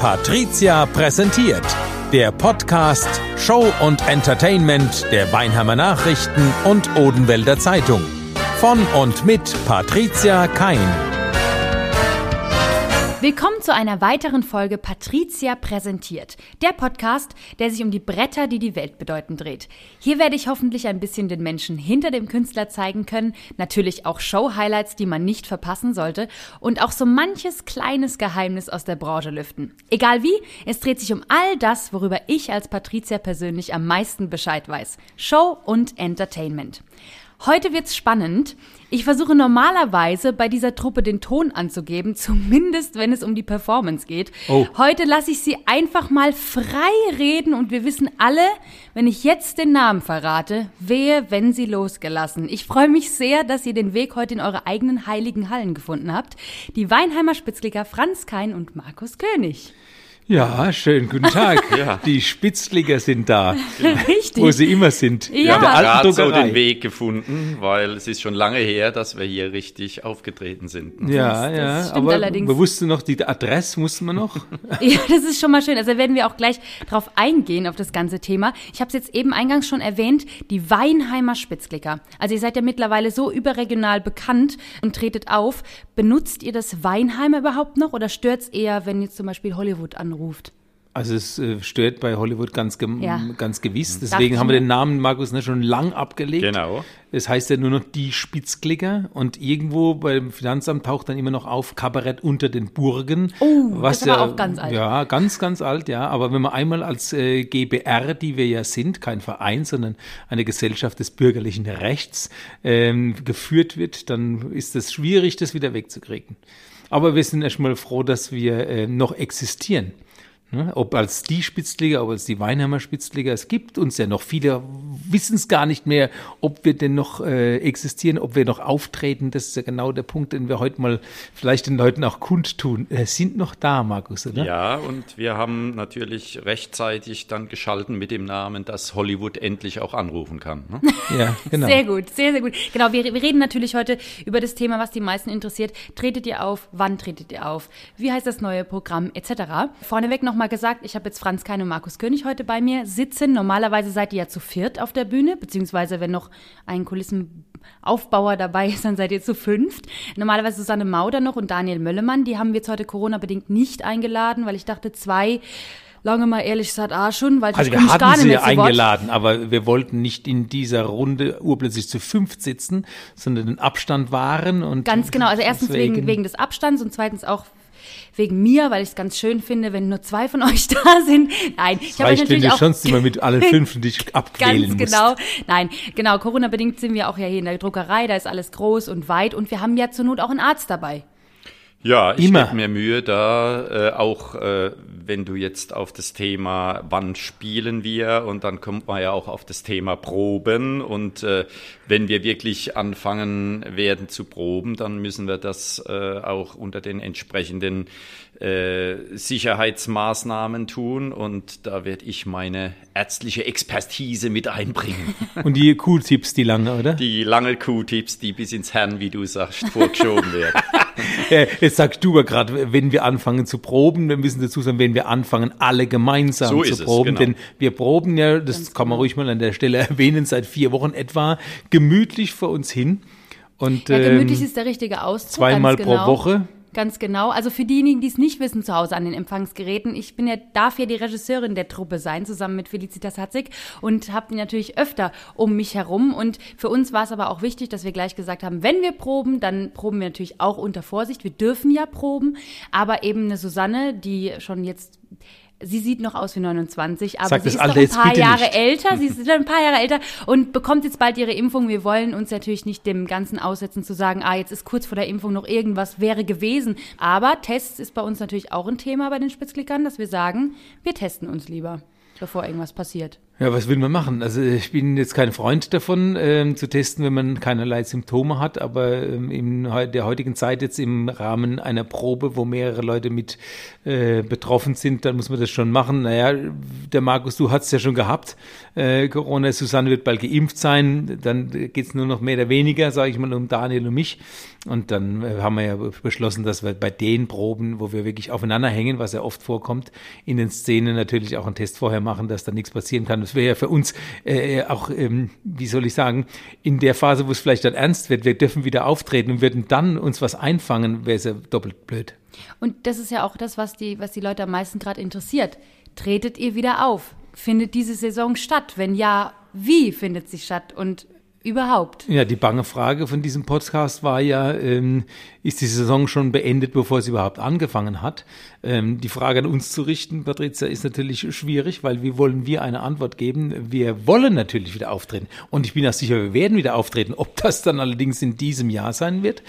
Patricia präsentiert. Der Podcast Show und Entertainment der Weinheimer Nachrichten und Odenwälder Zeitung. Von und mit Patricia Kein. Willkommen zu einer weiteren Folge Patricia präsentiert. Der Podcast, der sich um die Bretter, die die Welt bedeuten, dreht. Hier werde ich hoffentlich ein bisschen den Menschen hinter dem Künstler zeigen können, natürlich auch Show-Highlights, die man nicht verpassen sollte und auch so manches kleines Geheimnis aus der Branche lüften. Egal wie, es dreht sich um all das, worüber ich als Patricia persönlich am meisten Bescheid weiß. Show und Entertainment. Heute wird's spannend. Ich versuche normalerweise bei dieser Truppe den Ton anzugeben, zumindest wenn es um die Performance geht. Oh. Heute lasse ich sie einfach mal frei reden und wir wissen alle, wenn ich jetzt den Namen verrate, wehe, wenn sie losgelassen. Ich freue mich sehr, dass ihr den Weg heute in eure eigenen heiligen Hallen gefunden habt. Die Weinheimer Spitzlicker Franz Kein und Markus König. Ja, schönen guten Tag. Ja. Die Spitzliger sind da, Richtig. wo sie immer sind. Ja. In der gerade so den Weg gefunden, weil es ist schon lange her, dass wir hier richtig aufgetreten sind. ne? Ja, Das- ja, das stimmt aber allerdings. wir wussten noch, die Adresse mussten wir noch. Ja, das ist schon mal schön. Also werden wir auch gleich drauf eingehen, auf das ganze Thema. Ich habe es jetzt eben eingangs schon erwähnt, die Weinheimer Spitzklicker. Also ihr seid ja mittlerweile so überregional bekannt und tretet auf. Benutzt ihr das Weinheimer überhaupt noch oder stört's eher, wenn jetzt zum Beispiel Hollywood anruft? Also es äh, stört bei Hollywood ganz, gem- Ja. ganz gewiss. Dachte Deswegen haben wir den Namen Markus ne, schon lang abgelegt. Genau. Es heißt ja nur noch die Spitzklicker und irgendwo beim Finanzamt taucht dann immer noch auf Kabarett unter den Burgen. Oh, das ist aber auch ganz alt. Ja, ganz, ganz alt, ja. Aber wenn man einmal als äh, GBR, die wir ja sind, kein Verein, sondern eine Gesellschaft des bürgerlichen Rechts ähm, geführt wird, dann ist es schwierig, das wieder wegzukriegen. Aber wir sind erstmal froh, dass wir äh, noch existieren. Ne? Ob als die Spitzliga, ob als die Weinheimer Spitzliga, es gibt uns ja noch. Viele wissen es gar nicht mehr, ob wir denn noch äh, existieren, ob wir noch auftreten. Das ist ja genau der Punkt, den wir heute mal vielleicht den Leuten auch kundtun. Äh, sind noch da, Markus, oder? Ja, und wir haben natürlich rechtzeitig dann geschalten mit dem Namen, dass Hollywood endlich auch anrufen kann. Ne? ja genau. Sehr gut, sehr, sehr gut. Genau, wir, wir reden natürlich heute über das Thema, was die meisten interessiert. Tretet ihr auf? Wann tretet ihr auf? Wie heißt das neue Programm? Etc. Vorneweg nochmal gesagt, ich habe jetzt Franz Kein und Markus König heute bei mir sitzen. Normalerweise seid ihr ja zu viert auf der Bühne, beziehungsweise wenn noch ein Kulissenaufbauer dabei ist, dann seid ihr zu fünft. Normalerweise Susanne Mauder noch und Daniel Möllemann. Die haben wir jetzt heute Corona-bedingt nicht eingeladen, weil ich dachte, zwei, lange mal ehrlich gesagt, ah schon, weil Also wir hatten sie zu Wort. eingeladen, aber wir wollten nicht in dieser Runde urplötzlich zu fünft sitzen, sondern den Abstand wahren und Ganz genau. Also erstens wegen, wegen des Abstands und zweitens auch wegen mir, weil ich es ganz schön finde, wenn nur zwei von euch da sind. Nein, ich habe natürlich du auch sonst immer mit allen fünf dich abquälen ganz musst. genau. Nein, genau. Corona-bedingt sind wir auch ja hier in der Druckerei. Da ist alles groß und weit und wir haben ja zur Not auch einen Arzt dabei. Ja, ich Immer. gebe mir Mühe da, äh, auch äh, wenn du jetzt auf das Thema, wann spielen wir und dann kommt man ja auch auf das Thema Proben und äh, wenn wir wirklich anfangen werden zu proben, dann müssen wir das äh, auch unter den entsprechenden äh, Sicherheitsmaßnahmen tun und da werde ich meine ärztliche Expertise mit einbringen. Und die Q-Tipps, die lange, oder? Die lange Q-Tips, die bis ins Herrn, wie du sagst, vorgeschoben werden. Jetzt sagst du aber gerade, wenn wir anfangen zu proben, wir müssen dazu sagen, wenn wir anfangen, alle gemeinsam So zu ist es, proben. genau. Denn wir proben ja, das Ganz kann man genau. ruhig mal an der Stelle erwähnen, seit vier Wochen etwa gemütlich vor uns hin. Und Ja, gemütlich ähm, ist der richtige Ausdruck. zweimal ganz pro genau. Woche. Ganz genau. Also für diejenigen, die es nicht wissen zu Hause an den Empfangsgeräten, ich bin ja, darf ja die Regisseurin der Truppe sein, zusammen mit Felicitas Hatzig und habe die natürlich öfter um mich herum. Und für uns war es aber auch wichtig, dass wir gleich gesagt haben, wenn wir proben, dann proben wir natürlich auch unter Vorsicht. Wir dürfen ja proben, aber eben eine Susanne, die schon jetzt Sie sieht noch aus wie 29, aber Sag sie ist noch ein paar Jahre nicht. älter. Sie ist ein paar Jahre älter und bekommt jetzt bald ihre Impfung. Wir wollen uns natürlich nicht dem Ganzen aussetzen, zu sagen, ah, jetzt ist kurz vor der Impfung noch irgendwas wäre gewesen. Aber Tests ist bei uns natürlich auch ein Thema bei den Spitzklickern, dass wir sagen, wir testen uns lieber, bevor irgendwas passiert. Ja, was will man machen? Also ich bin jetzt kein Freund davon, ähm, zu testen, wenn man keinerlei Symptome hat, aber ähm, in der heutigen Zeit jetzt im Rahmen einer Probe, wo mehrere Leute mit äh, betroffen sind, dann muss man das schon machen. Naja, der Markus, du hast es ja schon gehabt, äh, Corona, Susanne wird bald geimpft sein, dann geht's nur noch mehr oder weniger, sage ich mal, um Daniel und mich. Und dann äh, haben wir ja beschlossen, dass wir bei den Proben, wo wir wirklich aufeinander hängen, was ja oft vorkommt, in den Szenen natürlich auch einen Test vorher machen, dass da nichts passieren kann. Das wäre ja für uns äh, auch, ähm, wie soll ich sagen, in der Phase, wo es vielleicht dann ernst wird, wir dürfen wieder auftreten und würden dann uns was einfangen, wäre es ja doppelt blöd. Und das ist ja auch das, was die, was die Leute am meisten gerade interessiert. Tretet ihr wieder auf? Findet diese Saison statt? Wenn ja, wie findet sie statt? Und überhaupt? Ja, die bange Frage von diesem Podcast war ja, ähm, ist die Saison schon beendet, bevor sie überhaupt angefangen hat? Ähm, die Frage an uns zu richten, Patricia, ist natürlich schwierig, weil wie wollen wir eine Antwort geben? Wir wollen natürlich wieder auftreten. Und ich bin auch sicher, wir werden wieder auftreten. Ob das dann allerdings in diesem Jahr sein wird,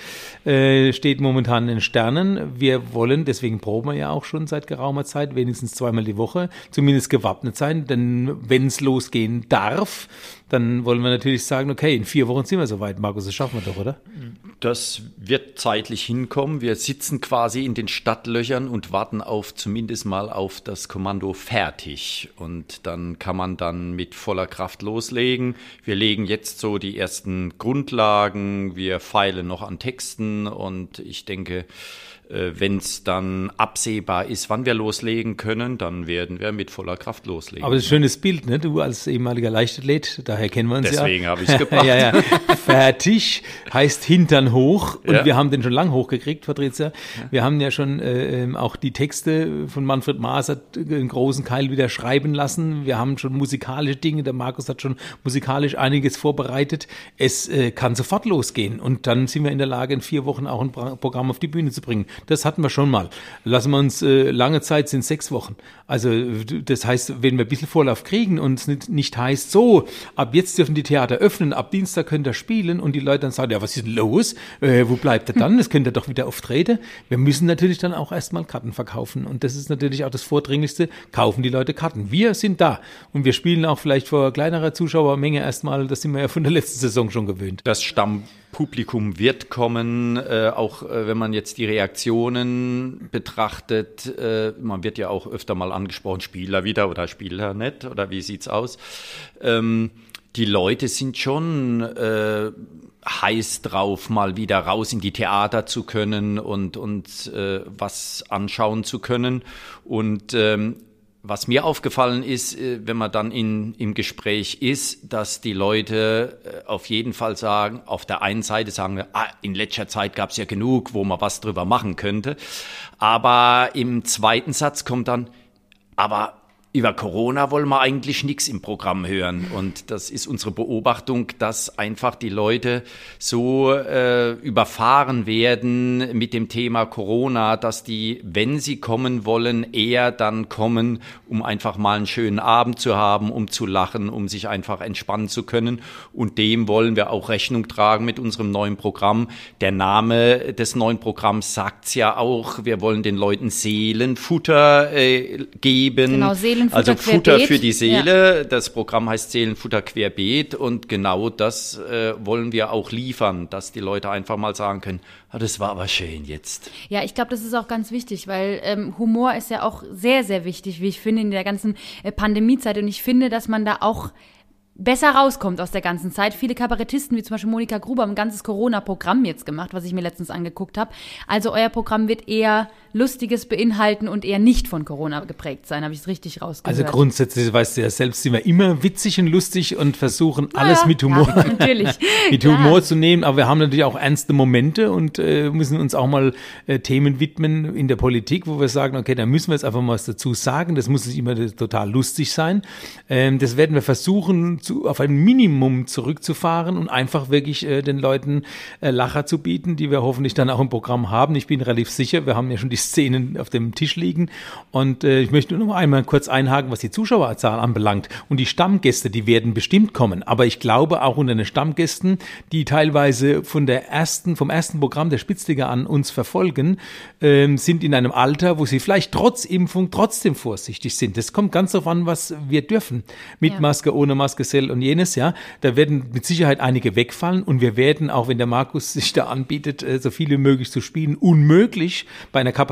äh, steht momentan in den Sternen. Wir wollen, deswegen proben wir ja auch schon seit geraumer Zeit, wenigstens zweimal die Woche, zumindest gewappnet sein. Denn wenn es losgehen darf, dann wollen wir natürlich sagen, okay, in vier Wochen sind wir soweit. Markus, das schaffen wir doch, oder? Das wird zeitlich hinkommen. Wir sitzen quasi in den Stadtlöchern und warten auf zumindest mal auf das Kommando fertig. Und dann kann man dann mit voller Kraft loslegen. Wir legen jetzt so die ersten Grundlagen. Wir feilen noch an Texten und ich denke, wenn es dann absehbar ist, wann wir loslegen können, dann werden wir mit voller Kraft loslegen. Aber das ist ein schönes Bild, ne? Du als ehemaliger Leichtathlet, daher kennen wir uns Deswegen ja. Deswegen habe ich es gebracht. ja, ja. Fertig heißt Hintern hoch und ja. wir haben den schon lang hochgekriegt, Patricia. Wir haben ja schon äh, ähm, auch die Texte von Manfred Maas hat einen großen Keil wieder schreiben lassen. Wir haben schon musikalische Dinge, der Markus hat schon musikalisch einiges vorbereitet. Es äh, kann sofort losgehen und dann sind wir in der Lage, in vier Wochen auch ein Programm auf die Bühne zu bringen. Das hatten wir schon mal. Lassen wir uns, äh, lange Zeit sind sechs Wochen. Also das heißt, wenn wir ein bisschen Vorlauf kriegen und es nicht, nicht heißt, so, ab jetzt dürfen die Theater öffnen, ab Dienstag könnt ihr spielen und die Leute dann sagen, ja, was ist denn los? Äh, wo bleibt er dann? Das könnt ihr doch wieder auftreten. Wir müssen natürlich dann auch erstmal Karten verkaufen. Und das ist natürlich auch das Vordringlichste. Kaufen die Leute Karten. Wir sind da. Und wir spielen auch vielleicht vor kleinerer Zuschauermenge erstmal. Das sind wir ja von der letzten Saison schon gewöhnt. Das Stamm Publikum wird kommen, äh, auch äh, wenn man jetzt die Reaktionen betrachtet. Äh, man wird ja auch öfter mal angesprochen, Spieler wieder oder Spieler nicht oder wie sieht's aus? Ähm, die Leute sind schon äh, heiß drauf, mal wieder raus in die Theater zu können und, und äh, was anschauen zu können. Und ähm, was mir aufgefallen ist, äh, wenn man dann in, im Gespräch ist, dass die Leute äh, auf jeden Fall sagen, auf der einen Seite sagen wir, ah, in letzter Zeit gab es ja genug, wo man was drüber machen könnte. Aber im zweiten Satz kommt dann, aber über Corona wollen wir eigentlich nichts im Programm hören. Und das ist unsere Beobachtung, dass einfach die Leute so äh, überfahren werden mit dem Thema Corona, dass die, wenn sie kommen wollen, eher dann kommen, um einfach mal einen schönen Abend zu haben, um zu lachen, um sich einfach entspannen zu können. Und dem wollen wir auch Rechnung tragen mit unserem neuen Programm. Der Name des neuen Programms sagt's ja auch. Wir wollen den Leuten Seelenfutter äh, geben. Genau, Seelen Seelenfutter also Futter für die Seele. Ja. Das Programm heißt Seelenfutter querbeet und genau das äh, wollen wir auch liefern, dass die Leute einfach mal sagen können, oh, das war aber schön jetzt. Ja, ich glaube, das ist auch ganz wichtig, weil ähm, Humor ist ja auch sehr, sehr wichtig, wie ich finde, in der ganzen äh, Pandemiezeit. Und ich finde, dass man da auch besser rauskommt aus der ganzen Zeit. Viele Kabarettisten, wie zum Beispiel Monika Gruber, haben ein ganzes Corona-Programm jetzt gemacht, was ich mir letztens angeguckt habe. Also euer Programm wird eher Lustiges beinhalten und eher nicht von Corona geprägt sein. Habe ich es richtig rausgehört? Also grundsätzlich, weißt du ja selbst, sind wir immer witzig und lustig und versuchen alles ja, mit Humor, ja, natürlich. mit Humor zu nehmen. Aber wir haben natürlich auch ernste Momente und äh, müssen uns auch mal äh, Themen widmen in der Politik, wo wir sagen, okay, da müssen wir jetzt einfach mal was dazu sagen. Das muss nicht immer total lustig sein. Ähm, das werden wir versuchen, zu, auf ein Minimum zurückzufahren und einfach wirklich äh, den Leuten äh, Lacher zu bieten, die wir hoffentlich dann auch im Programm haben. Ich bin relativ sicher, wir haben ja schon die Szenen auf dem Tisch liegen. Und äh, ich möchte nur noch einmal kurz einhaken, was die Zuschauerzahl anbelangt. Und die Stammgäste, die werden bestimmt kommen. Aber ich glaube auch unter den Stammgästen, die teilweise von der ersten, vom ersten Programm der Spitzliga an uns verfolgen, äh, sind in einem Alter, wo sie vielleicht trotz Impfung trotzdem vorsichtig sind. Das kommt ganz darauf an, was wir dürfen. Mit ja. Maske, ohne Maske, Sell und jenes, ja. Da werden mit Sicherheit einige wegfallen und wir werden, auch wenn der Markus sich da anbietet, äh, so viel wie möglich zu spielen, unmöglich bei einer Kapazität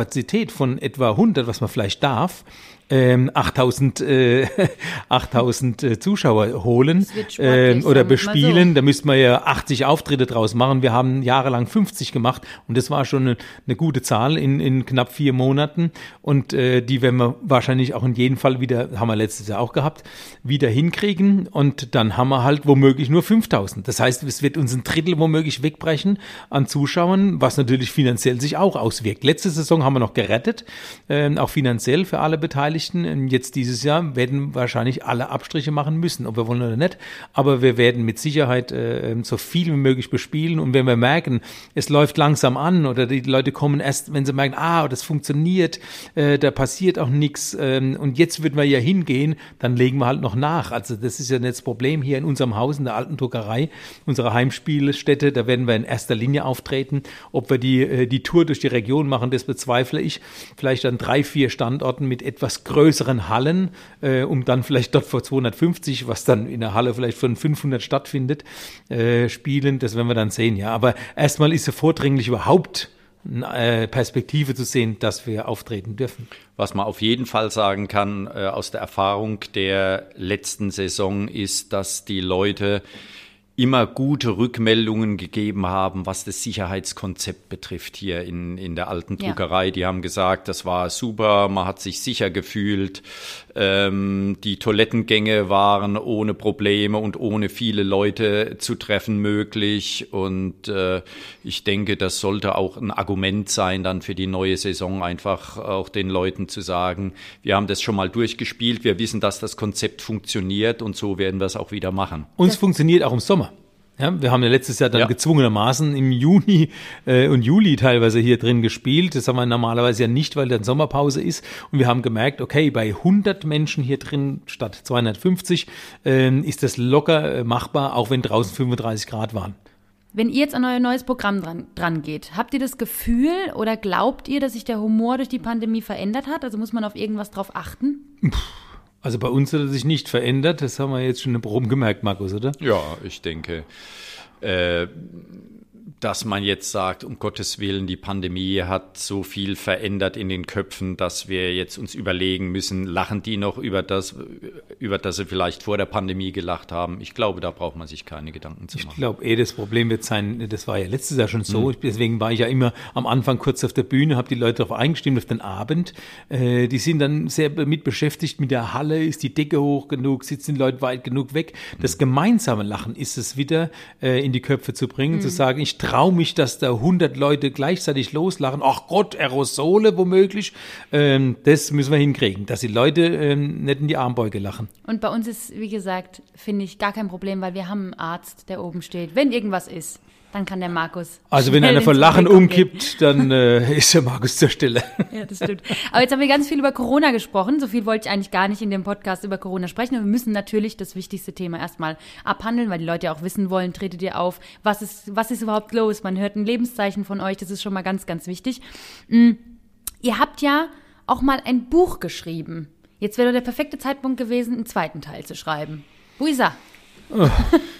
von etwa 100, was man vielleicht darf, ähm, 8000 äh, 8000 äh, Zuschauer holen äh, oder bespielen. So. Da müsste man ja 80 Auftritte draus machen. Wir haben jahrelang 50 gemacht und das war schon eine, eine gute Zahl in, in knapp vier Monaten und äh, die werden wir wahrscheinlich auch in jedem Fall wieder, haben wir letztes Jahr auch gehabt, wieder hinkriegen und dann haben wir halt womöglich nur 5000. Das heißt, es wird uns ein Drittel womöglich wegbrechen an Zuschauern, was natürlich finanziell sich auch auswirkt. Letzte Saison haben wir noch gerettet, äh, auch finanziell für alle Beteiligten. Beteiligten jetzt dieses Jahr werden wahrscheinlich alle Abstriche machen müssen, ob wir wollen oder nicht. Aber wir werden mit Sicherheit äh, so viel wie möglich bespielen. Und wenn wir merken, es läuft langsam an oder die Leute kommen erst, wenn sie merken, ah, das funktioniert, äh, da passiert auch nichts ähm, und jetzt würden wir ja hingehen, dann legen wir halt noch nach. Also das ist ja nicht das Problem hier in unserem Haus, in der alten Druckerei, unserer Heimspielstätte, da werden wir in erster Linie auftreten. Ob wir die, äh, die Tour durch die Region machen, das bezweifle ich. Vielleicht an drei, vier Standorten mit etwas größeren Hallen, äh, um dann vielleicht dort vor 250, was dann in der Halle vielleicht von 500 stattfindet, äh, spielen. Das werden wir dann sehen, ja. Aber erstmal ist es vordringlich überhaupt eine äh, Perspektive zu sehen, dass wir auftreten dürfen. Was man auf jeden Fall sagen kann äh, aus der Erfahrung der letzten Saison ist, dass die Leute immer gute Rückmeldungen gegeben haben, was das Sicherheitskonzept betrifft hier in, in der alten Druckerei. Ja. Die haben gesagt, das war super, man hat sich sicher gefühlt, ähm, die Toilettengänge waren ohne Probleme und ohne viele Leute zu treffen möglich. Und äh, ich denke, das sollte auch ein Argument sein, dann für die neue Saison einfach auch den Leuten zu sagen, wir haben das schon mal durchgespielt, wir wissen, dass das Konzept funktioniert und so werden wir es auch wieder machen. Uns funktioniert auch im Sommer. Ja, wir haben ja letztes Jahr dann ja. gezwungenermaßen im Juni äh, und Juli teilweise hier drin gespielt. Das haben wir normalerweise ja nicht, weil dann Sommerpause ist. Und wir haben gemerkt, okay, bei 100 Menschen hier drin statt 250 äh, ist das locker äh, machbar, auch wenn draußen 35 Grad waren. Wenn ihr jetzt an euer neues Programm dran, dran geht, habt ihr das Gefühl oder glaubt ihr, dass sich der Humor durch die Pandemie verändert hat? Also muss man auf irgendwas drauf achten? Puh. Also bei uns hat er sich nicht verändert, das haben wir jetzt schon Proben gemerkt, Markus, oder? Ja, ich denke. Äh, dass man jetzt sagt, um Gottes Willen, die Pandemie hat so viel verändert in den Köpfen, dass wir jetzt uns überlegen müssen, lachen die noch über das, über das sie vielleicht vor der Pandemie gelacht haben. Ich glaube, da braucht man sich keine Gedanken zu machen. Ich glaube, eh, das Problem wird sein, das war ja letztes Jahr schon so, mhm. deswegen war ich ja immer am Anfang kurz auf der Bühne, habe die Leute darauf eingestimmt auf den Abend. Äh, die sind dann sehr damit beschäftigt mit der Halle, ist die Decke hoch genug, sitzen die Leute weit genug weg. Das mhm. gemeinsame Lachen ist es wieder äh, in die Köpfe zu bringen, mhm. zu sagen, ich traue mich, dass da 100 Leute gleichzeitig loslachen. Ach Gott, Aerosole womöglich. Ähm, das müssen wir hinkriegen, dass die Leute ähm, nicht in die Armbeuge lachen. Und bei uns ist, wie gesagt, finde ich gar kein Problem, weil wir haben einen Arzt, der oben steht. Wenn irgendwas ist, dann kann der Markus. Also wenn einer vor Lachen umkippt, dann äh, ist der Markus zur Stelle. Ja, das stimmt. Aber jetzt haben wir ganz viel über Corona gesprochen. So viel wollte ich eigentlich gar nicht in dem Podcast über Corona sprechen. Wir müssen natürlich das wichtigste Thema erstmal abhandeln, weil die Leute ja auch wissen wollen, tretet ihr auf, was ist, was ist überhaupt los? Man hört ein Lebenszeichen von euch, das ist schon mal ganz, ganz wichtig. Mhm. Ihr habt ja auch mal ein Buch geschrieben. Jetzt wäre der perfekte Zeitpunkt gewesen, einen zweiten Teil zu schreiben. Wo ist er?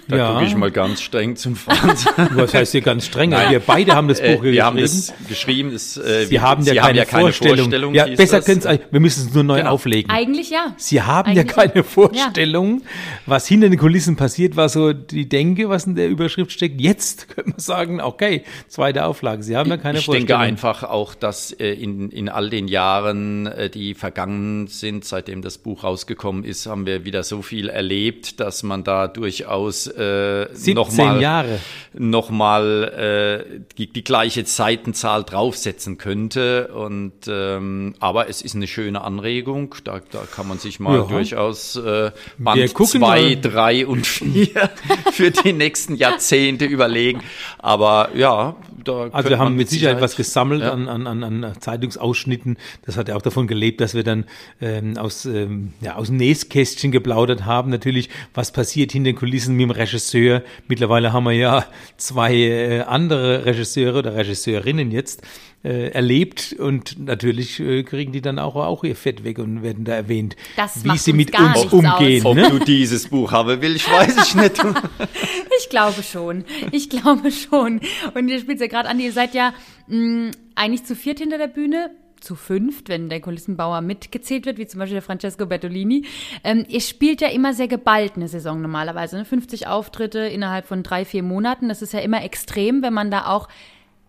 Da ja. gucke ich mal ganz streng zum Franz. Was heißt hier ganz streng? Nein. Wir beide haben das Buch äh, geschrieben. Wir haben es geschrieben. Das, äh, Sie, haben ja, Sie keine haben ja keine Vorstellung. Vorstellung ja, besser können wir müssen es nur neu genau. auflegen. Eigentlich ja. Sie haben Eigentlich ja keine Vorstellung. Ja. Was hinter den Kulissen passiert, war so die Denke, was in der Überschrift steckt. Jetzt können wir sagen, okay, zweite Auflage. Sie haben ja keine ich Vorstellung. Ich denke einfach auch, dass äh, in, in all den Jahren, äh, die vergangen sind, seitdem das Buch rausgekommen ist, haben wir wieder so viel erlebt, dass man da durchaus äh, nochmal noch mal, äh, die, die gleiche Seitenzahl draufsetzen könnte. Und ähm, aber es ist eine schöne Anregung. Da, da kann man sich mal ja. durchaus äh, Band zwei, drei und vier für die nächsten Jahrzehnte überlegen. Aber ja, da also wir haben mit Sicherheit, Sicherheit was gesammelt ja. an, an, an, an Zeitungsausschnitten. Das hat ja auch davon gelebt, dass wir dann ähm, aus, ähm, ja, aus dem Näskästchen geplaudert haben. Natürlich, was passiert hinter den Kulissen mit dem Regisseur. Mittlerweile haben wir ja zwei äh, andere Regisseure oder Regisseurinnen jetzt äh, erlebt und natürlich äh, kriegen die dann auch, auch ihr Fett weg und werden da erwähnt, das wie sie mit uns umgehen. Aus. Ne? Ob du dieses Buch haben willst, weiß ich nicht. ich glaube schon. Ich glaube schon. Und ihr spielt ja gerade an, ihr seid ja mh, eigentlich zu viert hinter der Bühne zu fünft, wenn der Kulissenbauer mitgezählt wird, wie zum Beispiel der Francesco Bertolini. Ähm, ihr spielt ja immer sehr geballt eine Saison normalerweise. Ne? 50 Auftritte innerhalb von drei, vier Monaten. Das ist ja immer extrem, wenn man da auch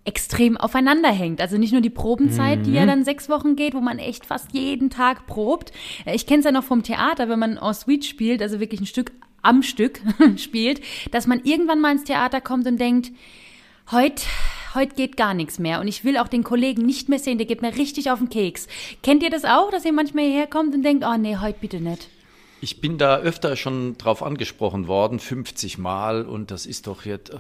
extrem aufeinander hängt. Also nicht nur die Probenzeit, mhm. die ja mhm. dann sechs Wochen geht, wo man echt fast jeden Tag probt. Äh, ich kenne es ja noch vom Theater, wenn man en suite spielt, also wirklich ein Stück am Stück spielt, dass man irgendwann mal ins Theater kommt und denkt, heute heute geht gar nichts mehr und ich will auch den Kollegen nicht mehr sehen, der geht mir richtig auf den Keks. Kennt ihr das auch, dass ihr manchmal hierher kommt und denkt, oh nee, heute bitte nicht? Ich bin da öfter schon drauf angesprochen worden, 50 Mal und das ist doch jetzt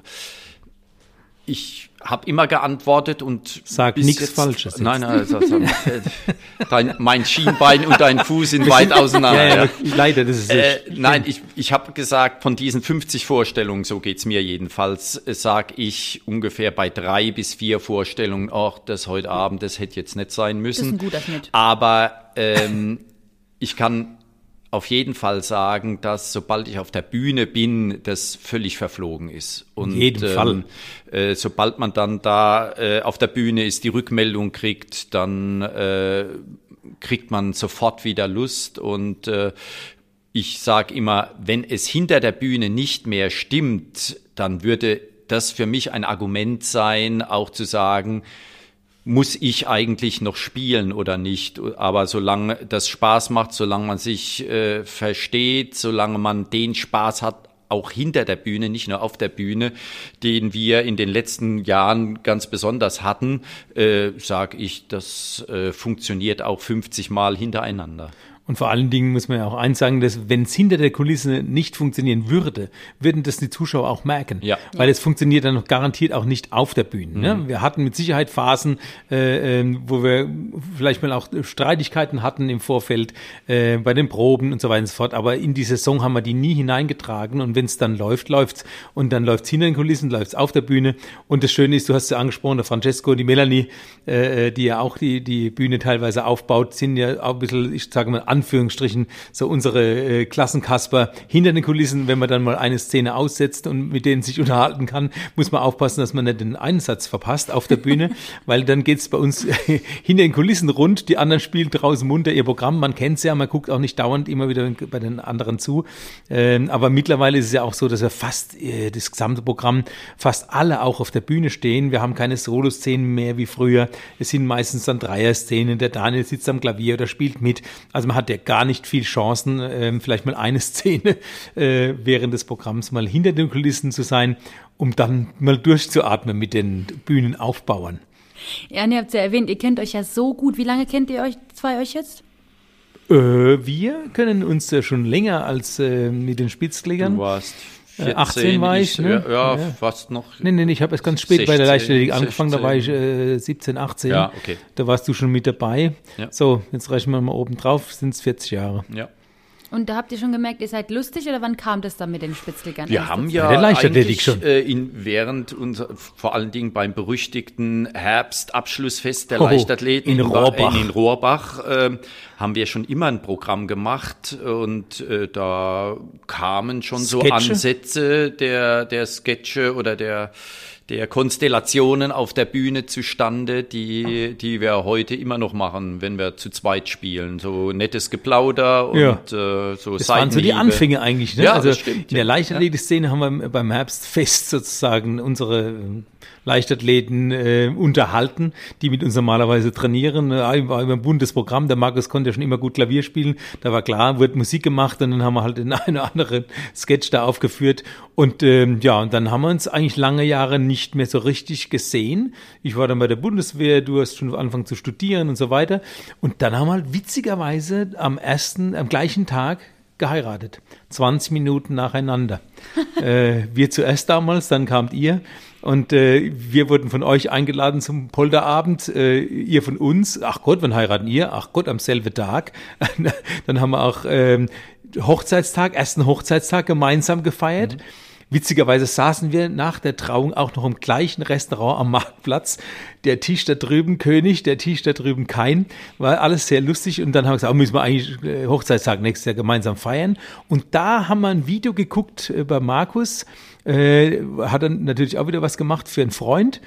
ich habe immer geantwortet und sag nichts Falsches. Jetzt. Nein, nein, also, also, dein, mein Schienbein und dein Fuß sind weit auseinander. Ja, ja, leider, das ist äh, Nein, ich, ich habe gesagt, von diesen 50 Vorstellungen, so geht's mir jedenfalls, äh, sage ich ungefähr bei drei bis vier Vorstellungen, ach, das heute Abend, das hätte jetzt nicht sein müssen. Das ist ein guter Schnitt. Aber ähm, ich kann auf jeden Fall sagen, dass sobald ich auf der Bühne bin, das völlig verflogen ist. Und jeden ähm, Fall. Äh, sobald man dann da äh, auf der Bühne ist, die Rückmeldung kriegt, dann äh, kriegt man sofort wieder Lust und äh, ich sage immer, wenn es hinter der Bühne nicht mehr stimmt, dann würde das für mich ein Argument sein, auch zu sagen, muss ich eigentlich noch spielen oder nicht. Aber solange das Spaß macht, solange man sich äh, versteht, solange man den Spaß hat, auch hinter der Bühne, nicht nur auf der Bühne, den wir in den letzten Jahren ganz besonders hatten, äh, sage ich, das äh, funktioniert auch 50 Mal hintereinander. Und vor allen Dingen muss man ja auch eins sagen, dass wenn es hinter der Kulisse nicht funktionieren würde, würden das die Zuschauer auch merken. Ja. Weil es funktioniert dann noch garantiert auch nicht auf der Bühne. Ne? Mhm. Wir hatten mit Sicherheit Phasen, äh, äh, wo wir vielleicht mal auch Streitigkeiten hatten im Vorfeld äh, bei den Proben und so weiter und so fort. Aber in die Saison haben wir die nie hineingetragen. Und wenn es dann läuft, läuft's. Und dann läuft's hinter den Kulissen, läuft's auf der Bühne. Und das Schöne ist, du hast es ja angesprochen, der Francesco und die Melanie, äh, äh, die ja auch die, die Bühne teilweise aufbaut, sind ja auch ein bisschen, ich sage mal, Anführungsstrichen so unsere äh, Klassenkasper hinter den Kulissen, wenn man dann mal eine Szene aussetzt und mit denen sich unterhalten kann, muss man aufpassen, dass man nicht den Einsatz verpasst auf der Bühne, weil dann geht's bei uns hinter den Kulissen rund, die anderen spielen draußen munter ihr Programm, man kennt's ja, man guckt auch nicht dauernd immer wieder bei den anderen zu, ähm, aber mittlerweile ist es ja auch so, dass wir fast äh, das gesamte Programm, fast alle auch auf der Bühne stehen, wir haben keine Solo-Szenen mehr wie früher, es sind meistens dann Dreier-Szenen, der Daniel sitzt am Klavier oder spielt mit, also man hat ja gar nicht viel Chancen, ähm, vielleicht mal eine Szene äh, während des Programms mal hinter den Kulissen zu sein, um dann mal durchzuatmen mit den Bühnenaufbauern. Ja, ihr habt es ja erwähnt, ihr kennt euch ja so gut. Wie lange kennt ihr euch zwei euch jetzt? Äh, wir können uns ja schon länger als äh, mit den Spitzklägern. Du warst 14, 18 war ich, ne? Ja, ja, fast noch. Nee, nee, ich habe erst ganz spät 16, bei der Leichtathletik angefangen, da war ich äh, 17, 18. Ja, okay. Da warst du schon mit dabei. Ja. So, jetzt rechnen wir mal oben drauf, sind es 40 Jahre. Ja. Und da habt ihr schon gemerkt, ihr seid lustig oder wann kam das dann mit den Spitzligern? Wir haben ja eigentlich schon. Äh, in, während unser, vor allen Dingen beim berüchtigten Herbstabschlussfest der oh, Leichtathleten in Rohrbach, in, in Rohrbach äh, haben wir schon immer ein Programm gemacht und äh, da kamen schon Sketche? so Ansätze der, der Sketche oder der der Konstellationen auf der Bühne zustande, die, die wir heute immer noch machen, wenn wir zu zweit spielen. So nettes Geplauder und ja. äh, so Das waren so die Anfänge eigentlich. Ne? Ja, also stimmt, in der Leichtathletik-Szene ja. haben wir beim Herbstfest sozusagen unsere Leichtathleten äh, unterhalten, die mit uns normalerweise trainieren. Äh, war immer ein buntes Programm. Der Markus konnte ja schon immer gut Klavier spielen. Da war klar, wird Musik gemacht und dann haben wir halt den einen oder anderen Sketch da aufgeführt. Und ähm, ja, und dann haben wir uns eigentlich lange Jahre nicht mehr so richtig gesehen. Ich war dann bei der Bundeswehr, du hast schon angefangen zu studieren und so weiter. Und dann haben wir halt witzigerweise am ersten, am gleichen Tag geheiratet. 20 Minuten nacheinander. äh, wir zuerst damals, dann kamt ihr. Und äh, wir wurden von euch eingeladen zum Polterabend, äh, ihr von uns. Ach Gott, wann heiraten ihr? Ach Gott, am selben Tag. Dann haben wir auch ähm, Hochzeitstag, ersten Hochzeitstag gemeinsam gefeiert. Mhm. Witzigerweise saßen wir nach der Trauung auch noch im gleichen Restaurant am Marktplatz. Der Tisch da drüben König, der Tisch da drüben kein. War alles sehr lustig. Und dann haben wir gesagt, oh, müssen wir eigentlich äh, Hochzeitstag nächstes Jahr gemeinsam feiern. Und da haben wir ein Video geguckt äh, bei Markus. Äh, hat dann natürlich auch wieder was gemacht für einen Freund.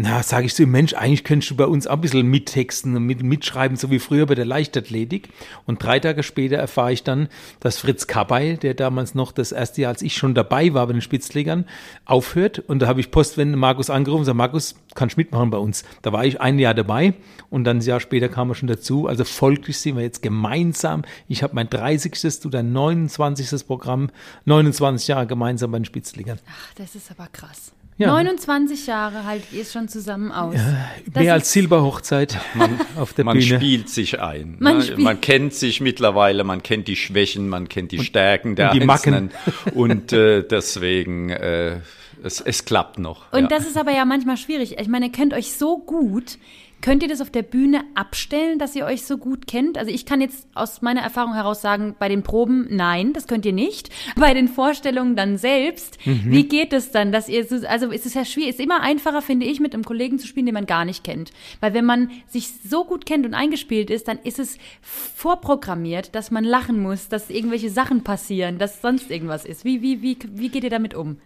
Na, sage ich so, Mensch, eigentlich könntest du bei uns auch ein bisschen mittexten und mit, mitschreiben, so wie früher bei der Leichtathletik. Und drei Tage später erfahre ich dann, dass Fritz Kabay, der damals noch das erste Jahr, als ich schon dabei war bei den Spitzlegern, aufhört. Und da habe ich postwendend Markus angerufen und gesagt, Markus, kannst mitmachen bei uns. Da war ich ein Jahr dabei und dann ein Jahr später kam er schon dazu. Also folglich sind wir jetzt gemeinsam. Ich habe mein 30. du dein 29. Programm, 29 Jahre gemeinsam bei den Spitzlegern. Ach, das ist aber krass. Ja. 29 Jahre haltet ihr es schon zusammen aus. Ja, mehr als Silberhochzeit man, auf der man Bühne. Man spielt sich ein. Man, ne? spielt. man, kennt sich mittlerweile, man kennt die Schwächen, man kennt die Stärken der und die Einzelnen. Macken. Und äh, deswegen, äh, es, es klappt noch. Und ja. das ist aber ja manchmal schwierig. Ich meine, ihr kennt euch so gut. Könnt ihr das auf der Bühne abstellen, dass ihr euch so gut kennt? Also ich kann jetzt aus meiner Erfahrung heraus sagen, bei den Proben, nein, das könnt ihr nicht. Bei den Vorstellungen dann selbst, mhm. wie geht es dann, dass ihr so, also ist es ja schwierig, ist immer einfacher, finde ich, mit einem Kollegen zu spielen, den man gar nicht kennt. Weil wenn man sich so gut kennt und eingespielt ist, dann ist es vorprogrammiert, dass man lachen muss, dass irgendwelche Sachen passieren, dass sonst irgendwas ist. Wie, wie, wie, wie geht ihr damit um?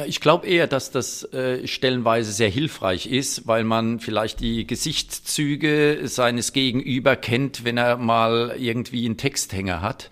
Ja, ich glaube eher, dass das äh, stellenweise sehr hilfreich ist, weil man vielleicht die Gesichtszüge seines Gegenüber kennt, wenn er mal irgendwie einen Texthänger hat.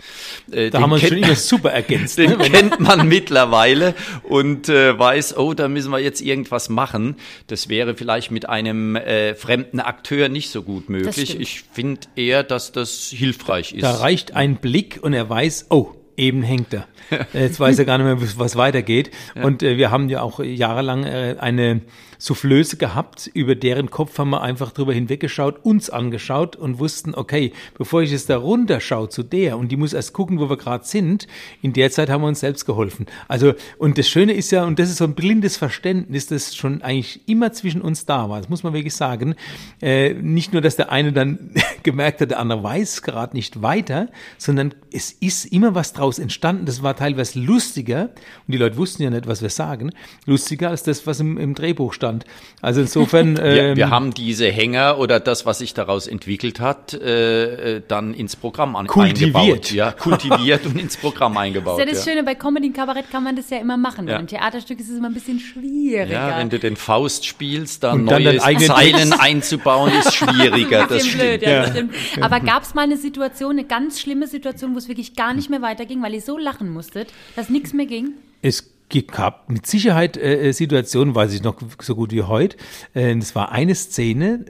Äh, da haben wir schon immer super ergänzt. Den ne? kennt man mittlerweile und äh, weiß, oh, da müssen wir jetzt irgendwas machen. Das wäre vielleicht mit einem äh, fremden Akteur nicht so gut möglich. Ich finde eher, dass das hilfreich ist. Da reicht ein Blick und er weiß, oh, eben hängt er. Jetzt weiß er gar nicht mehr, was weitergeht. Ja. Und äh, wir haben ja auch jahrelang äh, eine Soufflöse gehabt, über deren Kopf haben wir einfach drüber hinweggeschaut, uns angeschaut und wussten, okay, bevor ich jetzt da runterschaue zu der und die muss erst gucken, wo wir gerade sind, in der Zeit haben wir uns selbst geholfen. Also, und das Schöne ist ja, und das ist so ein blindes Verständnis, das schon eigentlich immer zwischen uns da war, das muss man wirklich sagen, äh, nicht nur, dass der eine dann gemerkt hat, der andere weiß gerade nicht weiter, sondern es ist immer was draus entstanden, das war teilweise lustiger, und die Leute wussten ja nicht, was wir sagen, lustiger als das, was im, im Drehbuch stand Zustand. Also insofern. Ähm, wir, wir, haben diese Hänger oder das, was sich daraus entwickelt hat, äh, äh dann ins Programm an, kultiviert. eingebaut. Ja, kultiviert und ins Programm eingebaut. Das ist ja das ja. Schöne, bei Comedy und Kabarett kann man das ja immer machen. Ja. Im Theaterstück ist es immer ein bisschen schwieriger. Ja, wenn du den Faust spielst, dann, dann neue Zeilen einzubauen, ist schwieriger. das, stimmt. Blöd, ja, das stimmt. Aber gab es mal eine Situation, eine ganz schlimme Situation, wo es wirklich gar nicht mehr weiterging, weil ihr so lachen musstet, dass nichts mehr ging? Es gehabt. Mit Sicherheit äh, äh, Situationen, weiß ich noch so gut wie heute. Äh, das war eine Szene,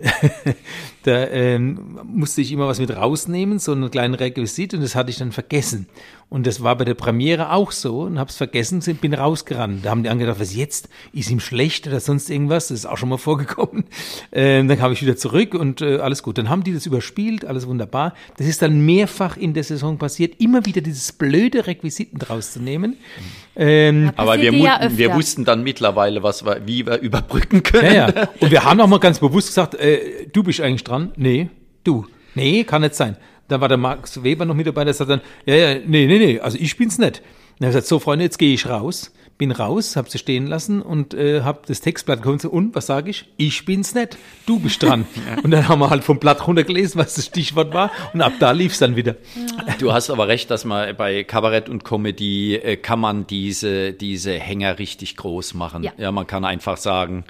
da ähm, musste ich immer was mit rausnehmen, so einen kleinen Requisit, und das hatte ich dann vergessen. Und das war bei der Premiere auch so und hab's vergessen, bin rausgerannt. Da haben die angedacht, was jetzt? Ist ihm schlecht oder sonst irgendwas? Das ist auch schon mal vorgekommen. Ähm, dann kam ich wieder zurück und äh, alles gut. Dann haben die das überspielt, alles wunderbar. Das ist dann mehrfach in der Saison passiert, immer wieder dieses blöde Requisiten draus zu nehmen. Aber wir, ja wir wussten dann mittlerweile, was wir, wie wir überbrücken können. Ja, ja. Und wir haben auch mal ganz bewusst gesagt, äh, du bist eigentlich dran. Nee, du. Nee, kann nicht sein. Da war der Max Weber noch mit dabei, der sagt dann, ja, ja, nee, nee, nee, also ich bin's nicht. Und er hat gesagt, so Freunde, jetzt gehe ich raus bin raus, habe sie stehen lassen und äh, habe das Textblatt gekommen und was sage ich? Ich bin's nicht, du bist dran. und dann haben wir halt vom Blatt runtergelesen, was das Stichwort war und ab da lief's dann wieder. Du hast aber recht, dass man bei Kabarett und Comedy äh, kann man diese diese Hänger richtig groß machen. Ja, ja man kann einfach sagen,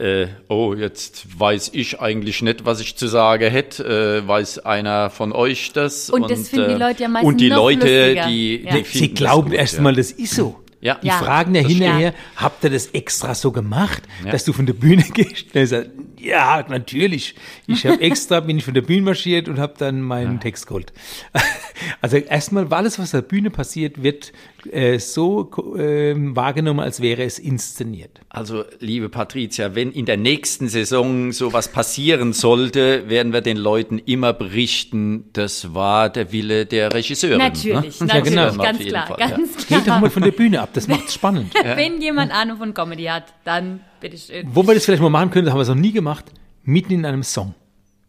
äh, oh, jetzt weiß ich eigentlich nicht, was ich zu sagen hätte, äh, weiß einer von euch das. Und, und das finden die äh, Leute ja meistens Und die Leute, lustiger. die, ja. die Sie glauben erstmal, ja. das ist so. Ja. Die ja, fragen ja hinterher, habt ihr das extra so gemacht, ja. dass du von der Bühne gehst? Und er sagt, ja, natürlich. Ich habe extra, bin ich von der Bühne marschiert und habe dann meinen ja. Text geholt. Also erstmal, alles, was auf der Bühne passiert, wird äh, so äh, wahrgenommen, als wäre es inszeniert. Also, liebe Patricia, wenn in der nächsten Saison sowas passieren sollte, werden wir den Leuten immer berichten, das war der Wille der Regisseurin. Natürlich, ne? natürlich, ja, genau. ganz klar, Fall, ganz ja. klar. Geht doch mal von der Bühne ab, das macht es spannend. Wenn jemand Ahnung von Comedy hat, dann bitteschön. Wo wir das vielleicht mal machen können, das haben wir es noch nie gemacht, mitten in einem Song.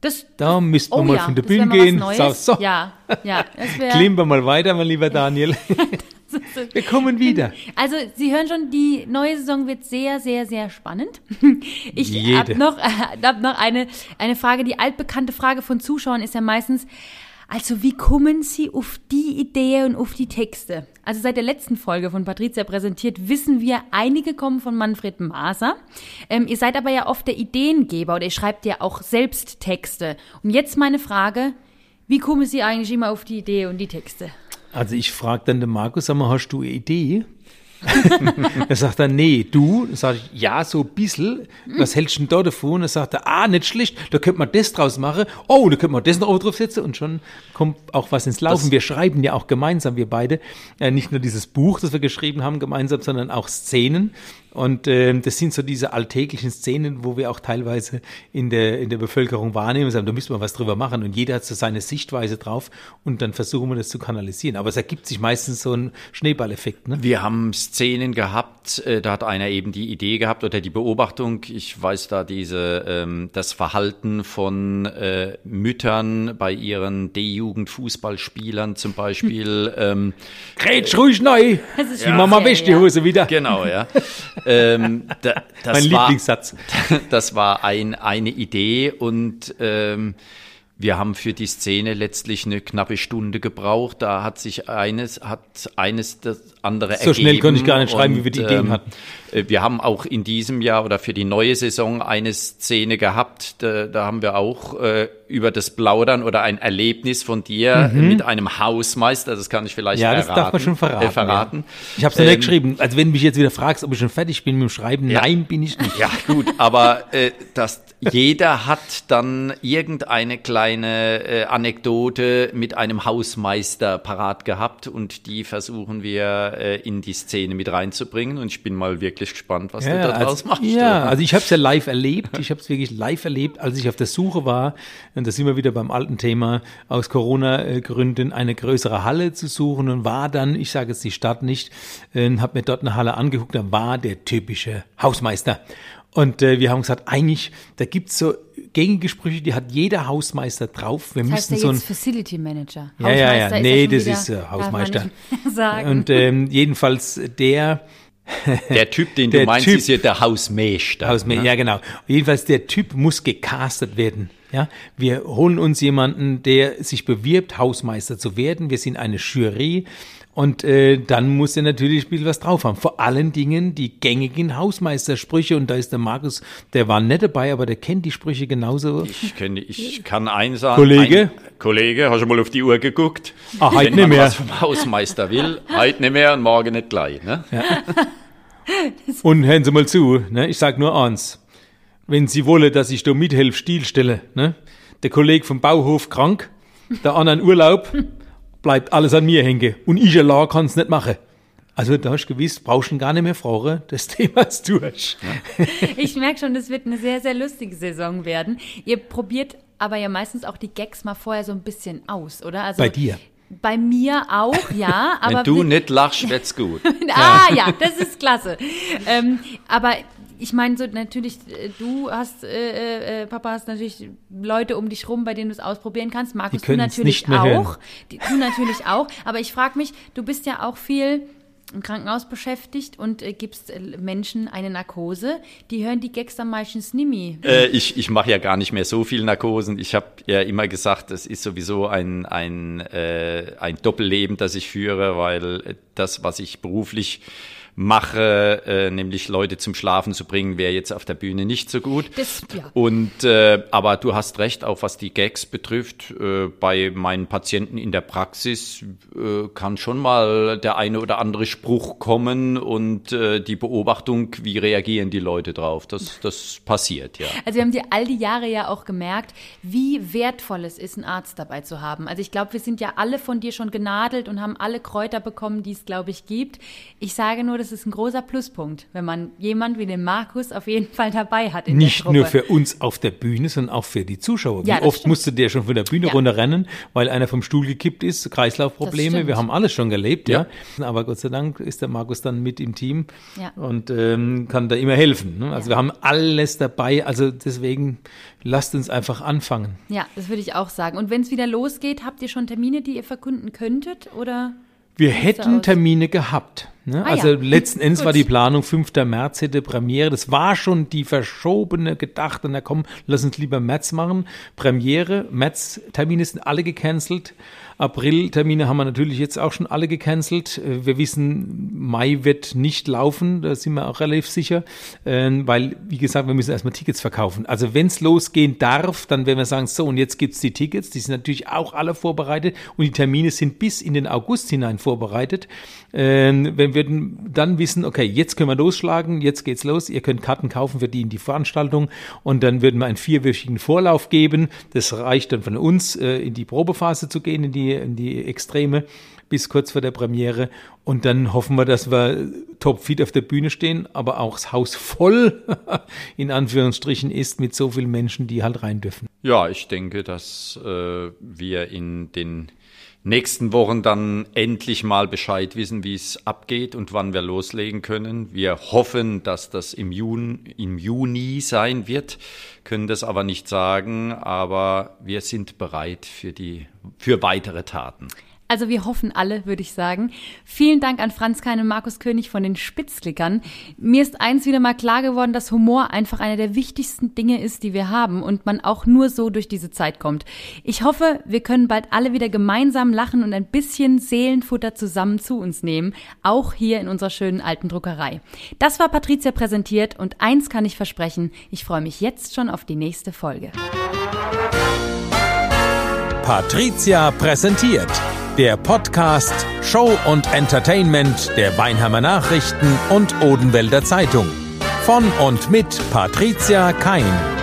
Das, Da müssten wir oh mal ja, von der Bühne gehen. Neues. So, so. Ja, ja. Das wär, Klimmen wir mal weiter, mein lieber Daniel. Wir kommen wieder. Also, Sie hören schon, die neue Saison wird sehr, sehr, sehr spannend. Ich habe noch, hab noch eine, eine Frage. Die altbekannte Frage von Zuschauern ist ja meistens, also wie kommen Sie auf die Idee und auf die Texte? Also seit der letzten Folge von Patricia präsentiert, wissen wir, einige kommen von Manfred Maser. Ähm, ihr seid aber ja oft der Ideengeber oder ihr schreibt ja auch selbst Texte. Und jetzt meine Frage, wie kommen Sie eigentlich immer auf die Idee und die Texte? Also ich frage dann den Markus, sag mal, hast du eine Idee? er sagt dann, nee, du? Dann sage ich, ja, so ein bisschen. Was hältst du denn da davon? Und dann sagt er, ah, nicht schlecht, da könnte man das draus machen. Oh, da könnte man das noch oben drauf setzen und schon kommt auch was ins Laufen. Das- wir schreiben ja auch gemeinsam, wir beide, äh, nicht nur dieses Buch, das wir geschrieben haben gemeinsam, sondern auch Szenen. Und ähm, das sind so diese alltäglichen Szenen, wo wir auch teilweise in der, in der Bevölkerung wahrnehmen und sagen, da müssen wir was drüber machen. Und jeder hat so seine Sichtweise drauf und dann versuchen wir das zu kanalisieren. Aber es ergibt sich meistens so ein Schneeballeffekt. Ne? Wir haben Szenen gehabt, äh, da hat einer eben die Idee gehabt oder die Beobachtung, ich weiß da diese, ähm, das Verhalten von äh, Müttern bei ihren D-Jugend-Fußballspielern zum Beispiel. ähm, Grätsch ruhig neu. ist Die ja Mama wäscht die. Hose wieder. Genau, ja. ähm, da, das Mein war, Lieblingssatz. Das war ein, eine Idee und ähm, wir haben für die Szene letztlich eine knappe Stunde gebraucht. Da hat sich eines, hat eines das andere So schnell ergeben. konnte ich gar nicht schreiben, wie wir die Und, Ideen hatten. Äh, Wir haben auch in diesem Jahr oder für die neue Saison eine Szene gehabt. Da, da haben wir auch äh, über das Plaudern oder ein Erlebnis von dir mit einem Hausmeister, das kann ich vielleicht Mhm. Ja, das darf man schon verraten. Äh, verraten. Ja. Ich habe es noch nicht Ähm, geschrieben. Also wenn du mich jetzt wieder fragst, ob ich schon fertig bin mit dem Schreiben, Ja. nein, bin ich nicht. Ja, gut, aber äh, das, jeder hat dann irgendeine kleine äh, Anekdote mit einem Hausmeister parat gehabt und die versuchen wir äh, in die Szene mit reinzubringen und ich bin mal wirklich gespannt, was du da draus also, machst. ja, du. also ich habe es ja live erlebt. Ich habe es wirklich live erlebt, als ich auf der Suche war. Und da sind wir wieder beim alten Thema, aus Corona-Gründen eine größere Halle zu suchen und war dann, ich sage jetzt die Stadt nicht, äh, habe mir dort eine Halle angeguckt, da war der typische Hausmeister. Und äh, wir haben gesagt, eigentlich, da gibt's so gängige Sprüche, die hat jeder Hausmeister drauf. Wir Das heißt müssten ja so ein Facility Manager. Ja, ja, ja. Hausmeister ist Nee, schon das wieder- ist, äh, darf man Hausmeister. nicht mehr Sagen. Und ähm, jedenfalls der der Typ, den der du meinst, Typ- ist ja der Hausmeister. Aus, ne? Ja, genau. Jedenfalls der Typ muss gecastet werden. Ja, wir holen uns jemanden, der sich bewirbt, Hausmeister zu werden. Wir sind eine Jury. Und äh, dann muss er natürlich ein bisschen was drauf haben. Vor allen Dingen die gängigen Hausmeistersprüche. Und da ist der Markus, der war nicht dabei, aber der kennt die Sprüche genauso. Ich, kenn, ich kann eins sagen. Kollege? Ein, Kollege, hast du mal auf die Uhr geguckt? Ah, heute nicht mehr. was vom Hausmeister will, heute nicht mehr und morgen nicht gleich. Ne? Und hören Sie mal zu, ne? ich sag nur eins. Wenn Sie wollen, dass ich da mithelfe, Stil stelle, ne? der Kollege vom Bauhof krank, der anderen Urlaub, bleibt alles an mir hängen. Und ich allein kann's nicht machen. Also da hast du gewiss, brauchst du gar nicht mehr fragen, das Thema ist durch. Ich merke schon, das wird eine sehr, sehr lustige Saison werden. Ihr probiert aber ja meistens auch die Gags mal vorher so ein bisschen aus, oder? Also Bei dir. Bei mir auch, ja. Aber Wenn du nicht lachst, wird's gut. ah ja, das ist klasse. ähm, aber ich meine, so natürlich, äh, du hast, äh, äh, Papa hast natürlich Leute um dich rum, bei denen du es ausprobieren kannst. Markus, Die du natürlich nicht mehr hören. auch. Die, du natürlich auch. Aber ich frage mich, du bist ja auch viel im Krankenhaus beschäftigt und äh, gibst äh, Menschen eine Narkose. Die hören die Gags dann meistens nimmi. Äh, ich ich mache ja gar nicht mehr so viel Narkosen. Ich habe ja immer gesagt, es ist sowieso ein, ein, äh, ein Doppelleben, das ich führe, weil äh, das, was ich beruflich mache, äh, nämlich Leute zum Schlafen zu bringen, wäre jetzt auf der Bühne nicht so gut. Das, ja. Und äh, aber du hast recht, auch was die Gags betrifft. Äh, bei meinen Patienten in der Praxis äh, kann schon mal der eine oder andere Spruch kommen und äh, die Beobachtung, wie reagieren die Leute drauf. Das, das passiert, ja. Also wir haben dir all die Jahre ja auch gemerkt, wie wertvoll es ist, einen Arzt dabei zu haben. Also ich glaube, wir sind ja alle von dir schon genadelt und haben alle Kräuter bekommen, die es, glaube ich, gibt. Ich sage nur das ist ein großer Pluspunkt, wenn man jemand wie den Markus auf jeden Fall dabei hat. Nicht nur für uns auf der Bühne, sondern auch für die Zuschauer. Ja, Wie oft stimmt. musste der schon von der Bühne Ja. runterrennen, weil einer vom Stuhl gekippt ist, Kreislaufprobleme. Wir haben alles schon gelebt, ja. Aber Gott sei Dank ist der Markus dann mit im Team Ja. und ähm, kann da immer helfen. Ne? Also wir haben alles dabei. Also deswegen lasst uns einfach anfangen. Ja, das würde ich auch sagen. Und wenn es wieder losgeht, habt ihr schon Termine, die ihr verkünden könntet? Oder? Wir hätten? Termine gehabt. Ne? Ah, also ja. letzten Endes Gut. war die Planung 5. März hätte Premiere. Das war schon die verschobene gedachte. Na komm, lass uns lieber März machen. Premiere, März-Termine sind alle gecancelt. April-Termine haben wir natürlich jetzt auch schon alle gecancelt. Äh, Wir wissen, Mai wird nicht laufen, da sind wir auch relativ sicher, ähm, weil, wie gesagt, wir müssen erstmal Tickets verkaufen. Also wenn es losgehen darf, dann werden wir sagen, so, und jetzt gibt's die Tickets, die sind natürlich auch alle vorbereitet und die Termine sind bis in den August hinein vorbereitet. Ähm, wenn wir dann wissen, okay, jetzt können wir losschlagen, jetzt geht's los, ihr könnt Karten kaufen für die in die Veranstaltung und dann würden wir einen vierwöchigen Vorlauf geben. Das reicht dann von uns, äh, in die Probephase zu gehen, in die, in die Extreme bis kurz vor der Premiere. Und dann hoffen wir, dass wir topfit auf der Bühne stehen, aber auch das Haus voll, in Anführungsstrichen, ist mit so vielen Menschen, die halt rein dürfen. Ja, ich denke, dass äh, wir in den nächsten Wochen dann endlich mal Bescheid wissen, wie es abgeht und wann wir loslegen können. Wir hoffen, dass das im Juni, im Juni sein wird, können das aber nicht sagen, aber wir sind bereit für die für weitere Taten. Also wir hoffen alle, würde ich sagen. Vielen Dank an Franz Kein und Markus König von den Spitzklickern. Mir ist eins wieder mal klar geworden, dass Humor einfach einer der wichtigsten Dinge ist, die wir haben und man auch nur so durch diese Zeit kommt. Ich hoffe, wir können bald alle wieder gemeinsam lachen und ein bisschen Seelenfutter zusammen zu uns nehmen, auch hier in unserer schönen alten Druckerei. Das war Patricia präsentiert und eins kann ich versprechen, ich freue mich jetzt schon auf die nächste Folge. Patricia präsentiert. Der Podcast Show und Entertainment der Weinheimer Nachrichten und Odenwälder Zeitung. Von und mit Patricia Kein.